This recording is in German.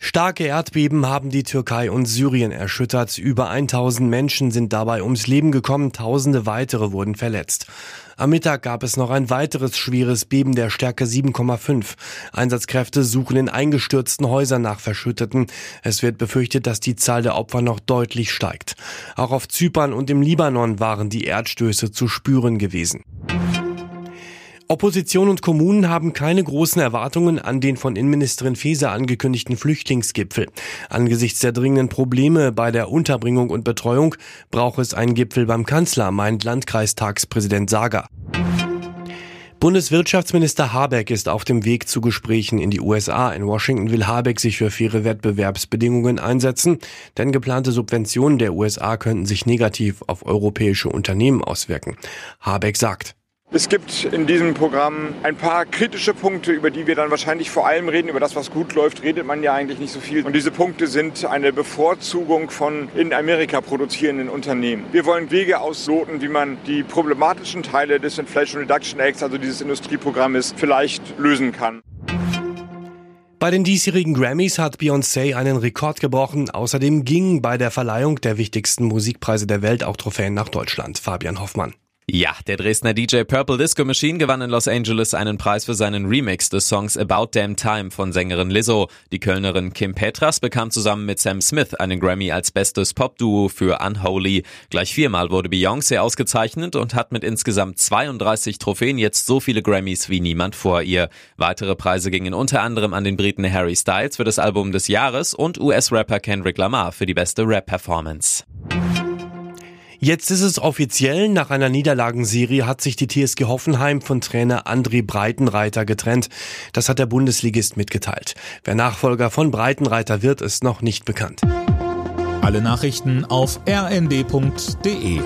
Starke Erdbeben haben die Türkei und Syrien erschüttert. Über 1000 Menschen sind dabei ums Leben gekommen, tausende weitere wurden verletzt. Am Mittag gab es noch ein weiteres schweres Beben der Stärke 7,5. Einsatzkräfte suchen in eingestürzten Häusern nach Verschütteten. Es wird befürchtet, dass die Zahl der Opfer noch deutlich steigt. Auch auf Zypern und im Libanon waren die Erdstöße zu spüren gewesen. Opposition und Kommunen haben keine großen Erwartungen an den von Innenministerin Faeser angekündigten Flüchtlingsgipfel. Angesichts der dringenden Probleme bei der Unterbringung und Betreuung braucht es einen Gipfel beim Kanzler, meint Landkreistagspräsident Sager. Bundeswirtschaftsminister Habeck ist auf dem Weg zu Gesprächen in die USA. In Washington will Habeck sich für faire Wettbewerbsbedingungen einsetzen, denn geplante Subventionen der USA könnten sich negativ auf europäische Unternehmen auswirken. Habeck sagt, es gibt in diesem Programm ein paar kritische Punkte, über die wir dann wahrscheinlich vor allem reden. Über das, was gut läuft, redet man ja eigentlich nicht so viel. Und diese Punkte sind eine Bevorzugung von in Amerika produzierenden Unternehmen. Wir wollen Wege ausloten, wie man die problematischen Teile des Inflation Reduction Acts, also dieses Industrieprogrammes, vielleicht lösen kann. Bei den diesjährigen Grammys hat Beyoncé einen Rekord gebrochen. Außerdem gingen bei der Verleihung der wichtigsten Musikpreise der Welt auch Trophäen nach Deutschland. Fabian Hoffmann. Ja, der Dresdner DJ Purple Disco Machine gewann in Los Angeles einen Preis für seinen Remix des Songs About Damn Time von Sängerin Lizzo. Die Kölnerin Kim Petras bekam zusammen mit Sam Smith einen Grammy als bestes Popduo für Unholy. Gleich viermal wurde Beyoncé ausgezeichnet und hat mit insgesamt 32 Trophäen jetzt so viele Grammys wie niemand vor ihr. Weitere Preise gingen unter anderem an den Briten Harry Styles für das Album des Jahres und US-Rapper Kendrick Lamar für die beste Rap-Performance. Jetzt ist es offiziell, nach einer Niederlagenserie hat sich die TSG Hoffenheim von Trainer André Breitenreiter getrennt. Das hat der Bundesligist mitgeteilt. Wer Nachfolger von Breitenreiter wird, ist noch nicht bekannt. Alle Nachrichten auf rnd.de